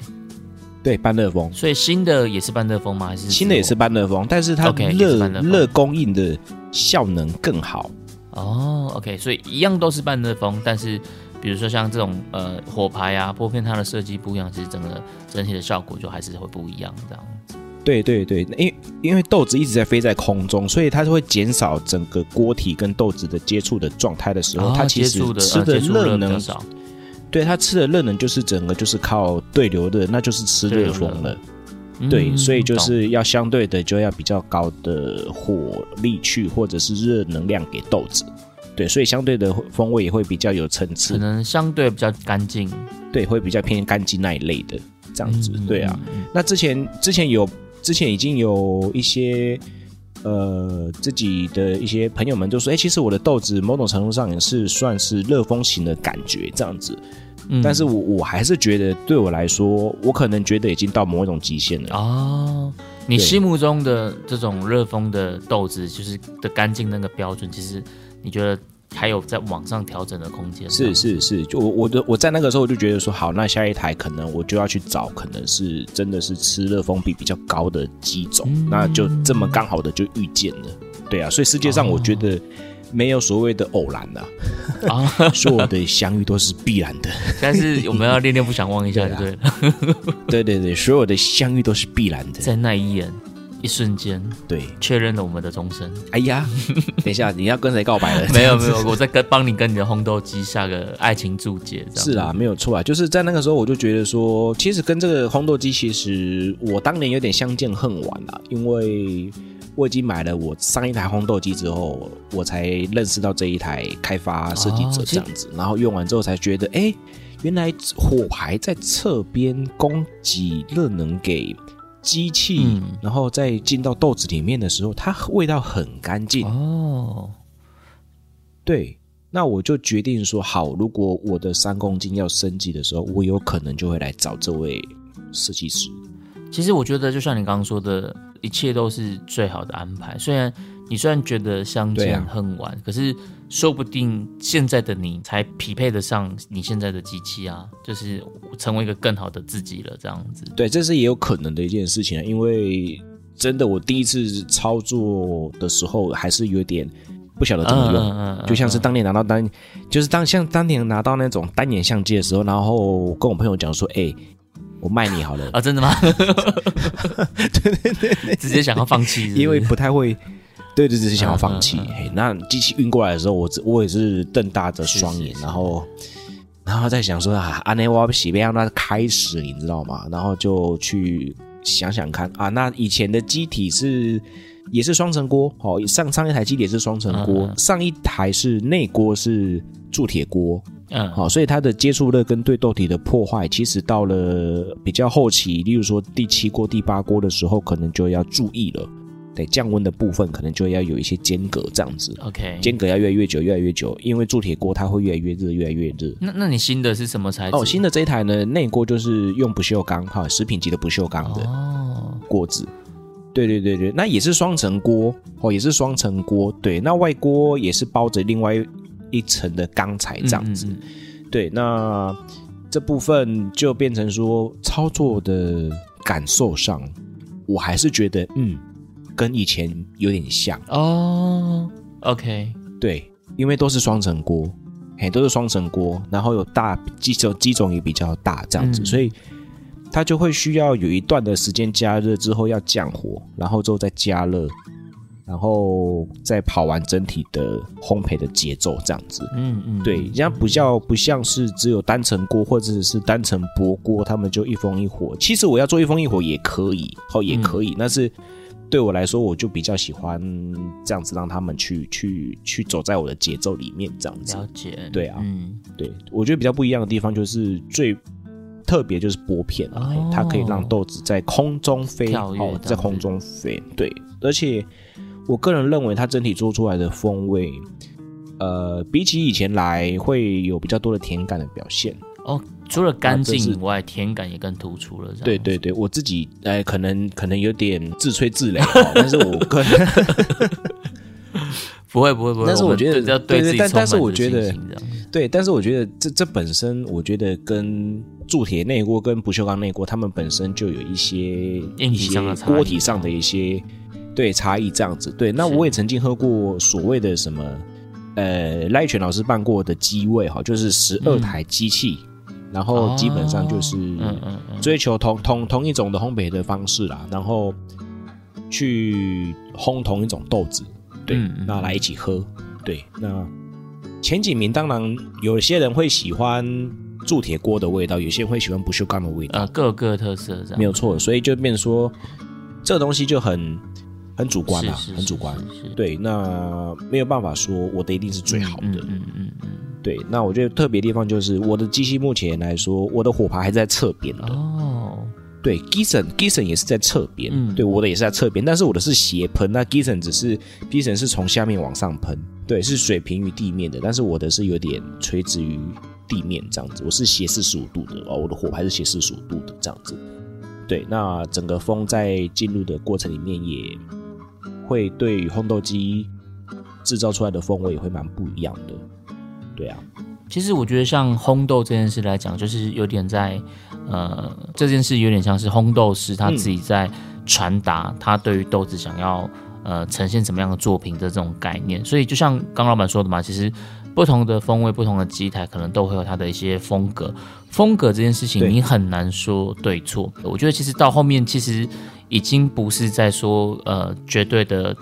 对，半热风，所以新的也是半热风吗？还是新的也是半热风，但是它热热供应的效能更好。哦，OK，所以一样都是半热风，但是比如说像这种呃火牌啊、拨片，它的设计不一样，其实整个整体的效果就还是会不一样这样。对对对，因为因为豆子一直在飞在空中，所以它是会减少整个锅体跟豆子的接触的状态的时候，哦它其实吃的热能对它吃的热能就是整个就是靠对流的，那就是吃热风了。对，嗯所以就是要相对的就要比较高的火力去或者是热能量给豆子。对，所以相对的风味也会比较有层次可，能相对比较干净对，会比较偏干净那一类的这样子。嗯对啊，，那之前之前有之前已经有一些呃自己的一些朋友们就说，哎、其实我的豆子某种程度上也是算是热风型的感觉这样子。嗯但是我我还是觉得对我来说，我可能觉得已经到某一种极限了。哦，你心目中的这种热风的豆子，就是的干净那个标准，其实你觉得还有在往上调整的空间？是是是，就我我的我在那个时候我就觉得说，好，那下一台可能我就要去找，可能是真的是吃热风比比较高的机种，嗯。那就这么刚好的就遇见了，对啊，所以世界上我觉得没有所谓的偶然的、啊，所有的相遇都是必然的，但是我们要恋恋不想忘一下就 对了，对对 对，所有的相遇都是必然的，在那一眼。一瞬间对，确认了我们的终身，哎呀，等一下你要跟谁告白了？没有没有，我在跟帮你跟你的烘豆机下个爱情注解，这样。是啊，没有错啊，就是在那个时候，我就觉得说，其实跟这个烘豆机，其实我当年有点相见恨晚啦，因为我已经买了我上一台烘豆机之后，我才认识到这一台开发设计者哦这样子，然后用完之后才觉得，哎，原来火排在侧边供给热能给机器，嗯然后再进到豆子里面的时候，它味道很干净。哦，对，那我就决定说，好，如果我的三公斤要升级的时候，我有可能就会来找这位设计师。其实我觉得，就像你刚刚说的，一切都是最好的安排。虽然你虽然觉得相见恨晚，可是说不定现在的你才匹配得上你现在的机器啊，就是成为一个更好的自己了，这样子。对，这是也有可能的一件事情啊，因为真的我第一次操作的时候，还是有点不晓得怎么用。嗯就像是当年拿到单，就是当像当年拿到那种单眼相机的时候，然后跟我朋友讲说：“哎、我卖你好了。啊，真的吗？对对对，直接想要放弃是是因为不太会，对对对，是想要放弃。那机器运过来的时候，我只我也是瞪大着双眼，是是是然后然后在想说啊，安内我洗不让它开始，你知道吗？然后就去想想看啊，那以前的机体是。也是双层锅，哦，上上一台机体也是双层锅，嗯嗯上一台是内锅是铸铁锅，嗯，好、所以它的接触热跟对豆体的破坏，其实到了比较后期，例如说第七锅、第八锅的时候，可能就要注意了。对，降温的部分可能就要有一些间隔，这样子，OK。间隔要越来越久，越来越久，因为铸铁锅它会越来越热，越来越热。那那你新的是什么材质？哦，新的这一台呢，内锅就是用不锈钢哈，食品级的不锈钢的哦，锅子。对对对对，那也是双层锅哦，也是双层锅。对，那外锅也是包着另外一层的钢材这样子。嗯嗯对，那这部分就变成说操作的感受上，我还是觉得嗯，跟以前有点像。嗯哦，OK，对，因为都是双层锅，嘿，都是双层锅，然后有大机种机种也比较大这样子，嗯所以它就会需要有一段的时间加热之后要降火，然后之后再加热。然后再跑完整体的烘焙的节奏，这样子。嗯嗯，对，这样比较不像是只有单层锅或者是单层薄锅，他们就一风一火。其实我要做一风一火也可以，哦也可以，但是对我来说，我就比较喜欢这样子，让他们去去去走在我的节奏里面，这样子。了解，对啊嗯，对，我觉得比较不一样的地方就是最特别就是拨片它可以让豆子在空中飞，哦，在空中飞。对，而且我个人认为它整体做出来的风味，呃，比起以前来会有比较多的甜感的表现。哦，除了干净以外，甜感也更突出了，对对对，我自己呃，可能可能有点自吹自擂、哦，但是我个人不会不会不会，但是我觉得对要对自己对对但但是我觉得对，但是我觉得这这本身，我觉得跟铸铁内锅跟不锈钢内锅，它们本身就有一些硬体一些上的差锅体上的一些对差异这样子。对，那我也曾经喝过所谓的什么呃赖泉老师办过的机位哈，就是十二嗯。台机器，然后基本上就是追求同同同一种的烘焙的方式啦，然后去烘同一种豆子，对，那来一起喝，对，那前几名当然有些人会喜欢铸铁锅的味道，有些人会喜欢不锈钢的味道，呃各有各的特色这样，没有错，所以就变成说这个东西就很很主观啦，是是很主观，对，那没有办法说我的一定是最好的，嗯嗯嗯嗯对，那我觉得特别地方就是我的机器目前来说，我的火牌还是在侧边的。嗯，哦，对，Gison Gison 也是在侧边，嗯。对，我的也是在侧边，但是我的是斜喷，那 Gison 只是 Gison 是从下面往上喷，对，是水平于地面的，但是我的是有点垂直于地面这样子，我是斜四十五度的哦，我的火牌是斜四十五度的这样子，对，那整个风在进入的过程里面也会对于烘豆机制造出来的风味也会蛮不一样的，对啊，其实我觉得像烘豆这件事来讲，就是有点在呃这件事有点像是烘豆师他自己在传达他对于豆子想要呃呈现什么样的作品的这种概念。所以就像刚老板说的嘛，其实不同的风味、不同的机台可能都会有它的一些风格。风格这件事情你很难说对错。我觉得其实到后面其实已经不是在说呃绝对的。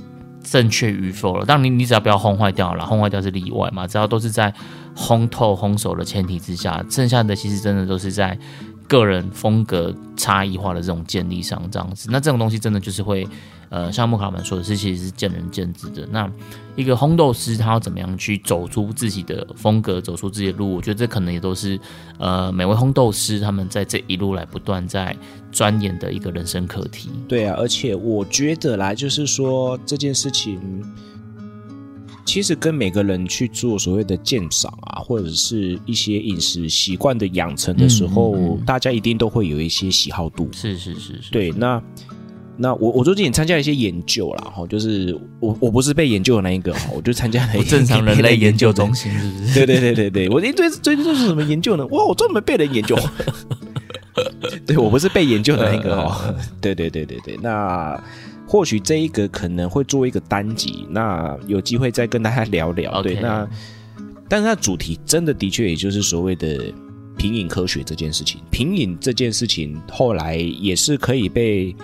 正确与否了，当然你你只要不要烘坏掉了，烘坏掉是例外嘛，只要都是在烘透、烘熟的前提之下，剩下的其实真的都是在个人风格差异化的这种建立上，这样子。那这种东西真的就是会呃，像穆卡们说的是，其实是见仁见智的。那一个烘豆师他要怎么样去走出自己的风格，走出自己的路？我觉得这可能也都是呃每位烘豆师他们在这一路来不断在钻研的一个人生课题。对啊，而且我觉得来，就是说这件事情，其实跟每个人去做所谓的鉴赏啊，或者是一些饮食习惯的养成的时候，嗯嗯嗯大家一定都会有一些喜好度。是是是是，对，那那我我最近也参加了一些研究啦，哈，就是我我不是被研究的那一个哈，我就参加了一个正常人类研究中中心是不是？对对对对对，我一堆最近做是什么研究呢？哇，我专门被人研究。对我不是被研究的那个哦。对对对对对，那或许这一个可能会做一个单集，那有机会再跟大家聊聊。对，那但是它主题真的的确也就是所谓的品饮科学这件事情。品饮这件事情后来也是可以被。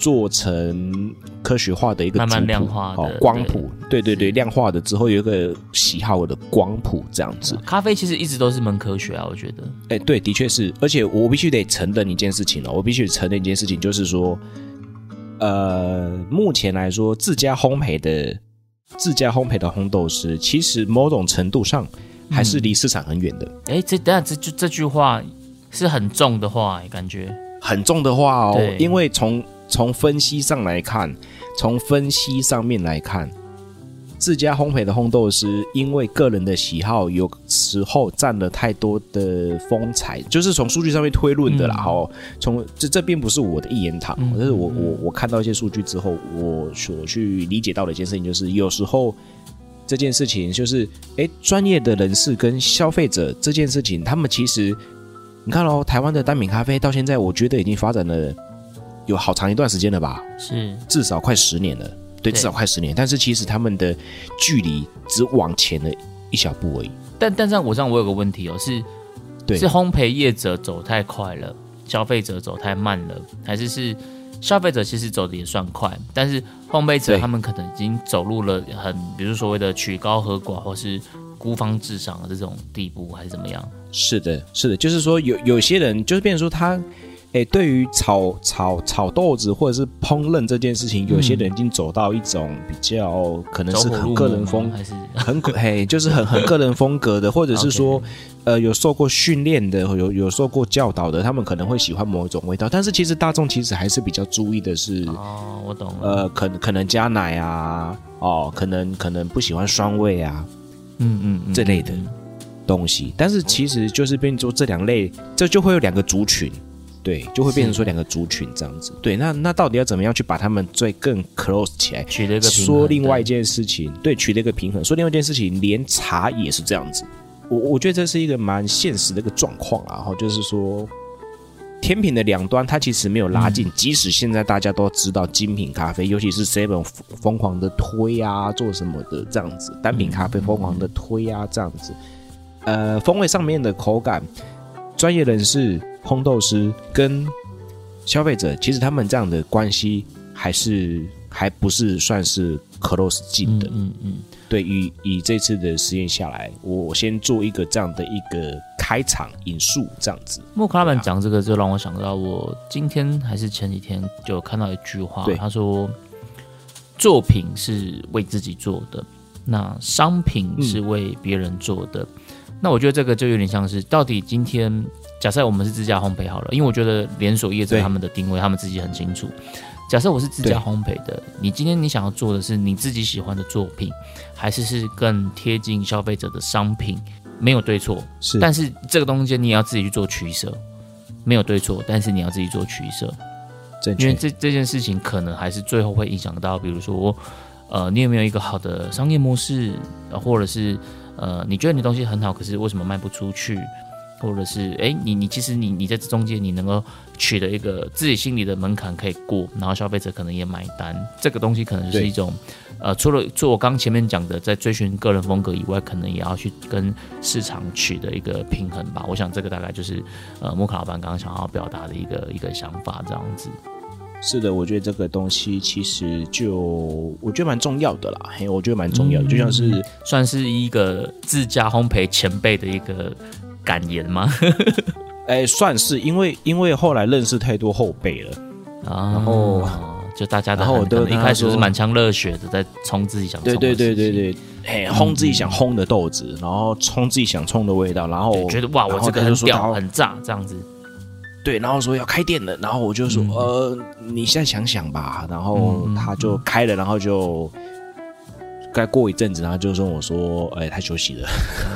做成科学化的一个慢慢量化的哦，光谱，对对对，是量化的之后有一个喜好的光谱这样子。咖啡其实一直都是门科学啊，我觉得。哎、对，的确是，而且我必须得承认一件事情哦，我必须承认一件事情，就是说，呃，目前来说，自家烘焙的自家烘焙的烘豆师，其实某种程度上还是离市场很远的。哎，这等下这句这句话是很重的话，感觉很重的话哦，因为从从分析上来看，从分析上面来看，自家烘焙的烘豆师因为个人的喜好，有时候占了太多的风采，就是从数据上面推论的啦。嗯哦、从这这并不是我的一言堂，嗯这是我嗯我我看到一些数据之后，我所去理解到的一件事情，就是有时候。这件事情就是，哎，专业的人士跟消费者这件事情，他们其实，你看哦，台湾的单品咖啡到现在，我觉得已经发展了有好长一段时间了吧，是。至少快十年了，对，至少快十年。但是其实他们的距离只往前了一小步而已。但但这样我这样我有个问题哦，是对。是烘焙业者走太快了，消费者走太慢了，还是是消费者其实走的也算快，但是烘焙者他们可能已经走入了很，比如所谓的曲高和寡或是孤芳自赏的这种地步，还是怎么样？是的，是的，就是说有有些人就是变成说他，哎，对于炒炒炒豆子或者是烹饪这件事情，有些人已经走到一种比较可能是 很个人风还是很嘿，就是很很个人风格的，或者是说呃，有受过训练的，有有受过教导的，他们可能会喜欢某一种味道。但是其实大众其实还是比较注意的是，哦，我懂了，呃，可能可能加奶啊，哦，可能可能不喜欢酸味啊嗯嗯嗯这类的嗯东西。但是其实就是变成说这两类，这就会有两个族群。对，就会变成说两个族群这样子。对，那那到底要怎么样去把他们最更 close 起来？取了一个平衡说另外一件事情，对，取得一个平衡。说另外一件事情，连茶也是这样子。我我觉得这是一个蛮现实的一个状况啊，然后就是说，甜品的两端它其实没有拉近，嗯即使现在大家都知道精品咖啡，尤其是 Seven 疯狂的推啊，做什么的这样子，单品咖啡疯狂的推啊，这样子，呃，风味上面的口感，专业人士、烘豆师跟消费者，其实他们这样的关系还是还不是算是 close 近的。嗯嗯对，以以这次的实验下来，我我先做一个这样的一个开场引述，这样子。莫克拉曼讲这个，就让我想到，我今天还是前几天就看到一句话，他说：“作品是为自己做的，那商品是为别人做的。那我觉得这个就有点像是，到底今天假设我们是自家烘焙好了，因为我觉得连锁业者他们的定位，他们自己很清楚。假设我是自家烘焙的，你今天你想要做的是你自己喜欢的作品，还是是更贴近消费者的商品？没有对错，是但是这个东西你也要自己去做取舍，没有对错，但是你要自己做取舍，因为这这件事情可能还是最后会影响到，比如说，呃，你有没有一个好的商业模式，呃或者是呃，你觉得你东西很好，可是为什么卖不出去？或者是哎，你你其实你你在这中间你能够取得一个自己心里的门槛可以过，然后消费者可能也买单，这个东西可能是一种呃，除了做我刚前面讲的在追寻个人风格以外，可能也要去跟市场取得一个平衡吧。我想这个大概就是呃莫卡老板刚刚想要表达的一个一个想法，这样子。是的，我觉得这个东西其实就我觉得蛮重要的啦，嘿，我觉得蛮重要的，就像是算是一个自家烘焙前辈的一个感言吗？哎，算是因为因为后来认识太多后辈了，啊，然后就大家都然后我都一开始是满腔热血的在冲自己想冲对的事情，对对对对，哎，烘自己想烘的豆子，然后冲自己想冲的味道，然后觉得哇，我这个很屌很炸这样子，对，然后说要开店了，然后我就说，嗯。呃，你现在想想吧，然后他就开了，然后就该过一阵子，然后就跟我说，哎，他休息了。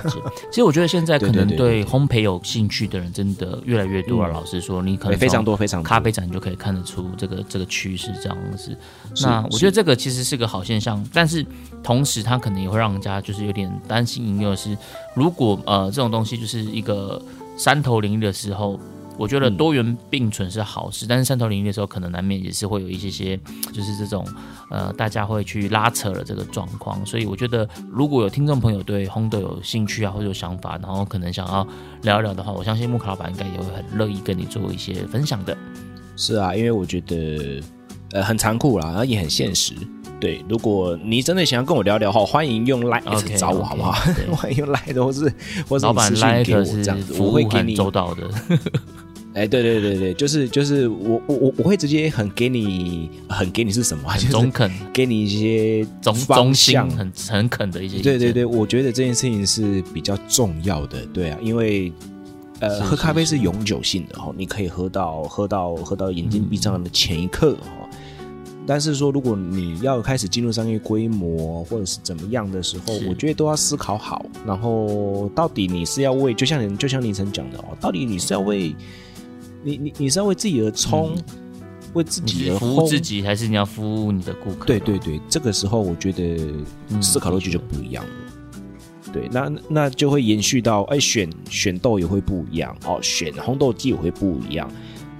其实我觉得现在可能对烘焙有兴趣的人真的越来越多了。嗯老实说，你可能非常多，非常多咖啡展就可以看得出这个这个趋势这样子。那我觉得这个其实是个好现象，但是同时它可能也会让人家就是有点担心因为是，如果呃这种东西就是一个山头林立的时候。我觉得嗯多元并存是好事，但是山头林立的时候，可能难免也是会有一些些，就是这种呃，大家会去拉扯的这个状况。所以我觉得，如果有听众朋友对烘豆有兴趣啊，或者有想法，然后可能想要聊一聊的话，我相信木卡老板应该也会很乐意跟你做一些分享的。是啊，因为我觉得呃很残酷啦，然后也很现实。对，如果你真的想要跟我聊聊的话，欢迎用 Line OK，找我好不好？对 欢迎用 Line 的，或是或是老板你私讯给我是这样子，我会给你周到的，哎，对对对对，就是就是我我我我会直接很给你很给你是什么就是中肯、给你一些中方中心、向。很诚恳的一些。对对对，我觉得这件事情是比较重要的，对啊，因为呃，是喝咖啡是是永久性的哈，你可以喝到喝到喝到眼睛闭上的前一刻哈。但是说，如果你要开始进入商业规模或者是怎么样的时候，我觉得都要思考好。然后，到底你是要为，就像你就像林晨讲的哦，到底你是要为你你你是要为自己而冲，为自己而服务烘自己，还是你要服务你的顾客？对对对，这个时候我觉得嗯。思考逻辑就不一样了。对，那那就会延续到，哎，选选豆也会不一样哦，选烘豆机也会不一样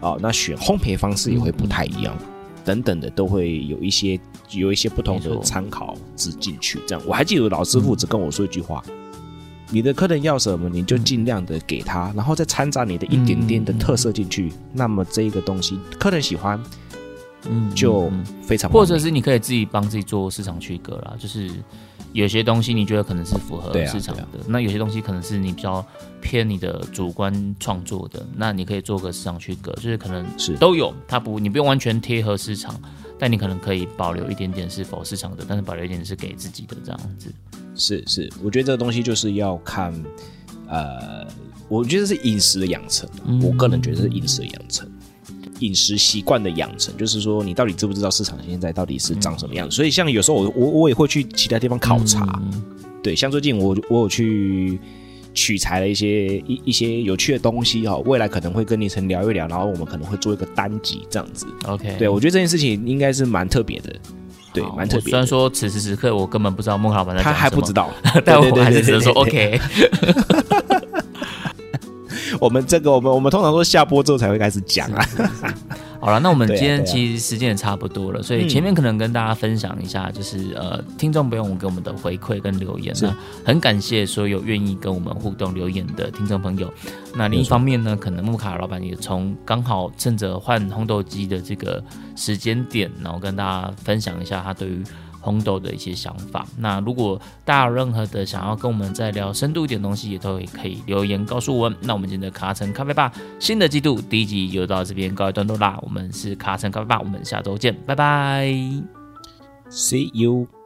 哦，那选烘焙方式也会不太一样，等等的都会有一些有一些不同的参考值进去。这样，我还记得老师傅只跟我说一句话：你的客人要什么，你就尽量的给他，然后再掺杂你的一点点的特色进去。那么这一个东西客人喜欢，嗯，就非常，或者是你可以自己帮自己做市场区隔啦，就是有些东西你觉得可能是符合市场的，对那有些东西可能是你比较偏你的主观创作的，那你可以做个市场区隔，就是可能是都有，它不你不用完全贴合市场，但你可能可以保留一点点是否市场的，但是保留一点是给自己的这样子。是是，我觉得这个东西就是要看，呃，我觉得是饮食的养成啊、嗯我个人觉得是饮食的养成，饮食习惯的养成，就是说你到底知不知道市场现在到底是长什么样子。所以像有时候我我我也会去其他地方考察，嗯对，像最近我我有去。取材了一些一一些有趣的东西哈、未来可能会跟你曾聊一聊，然后我们可能会做一个单集这样子。OK，对我觉得这件事情应该是蛮特别的，对，蛮特别虽然说此时此刻我根本不知道孟老板在他还不知道，但对我还是只能说 OK。我们这个，我们我们通常说下播之后才会开始讲啊。好了，那我们今天其实时间也差不多了，所以嗯前面可能跟大家分享一下，就是呃，听众朋友们给我们的回馈跟留言，是。那很感谢所有愿意跟我们互动留言的听众朋友。那另一方面呢，可能木卡老板也从刚好趁着换烘豆机的这个时间点，然后跟大家分享一下他对于红豆的一些想法。那如果大家有任何的想要跟我们再聊深度一点东西，也都可以留言告诉我们。那我们今天的卡城咖啡吧新的季度第一集就到这边告一段落啦。我们是卡城咖啡吧，我们下周见，拜拜。See you.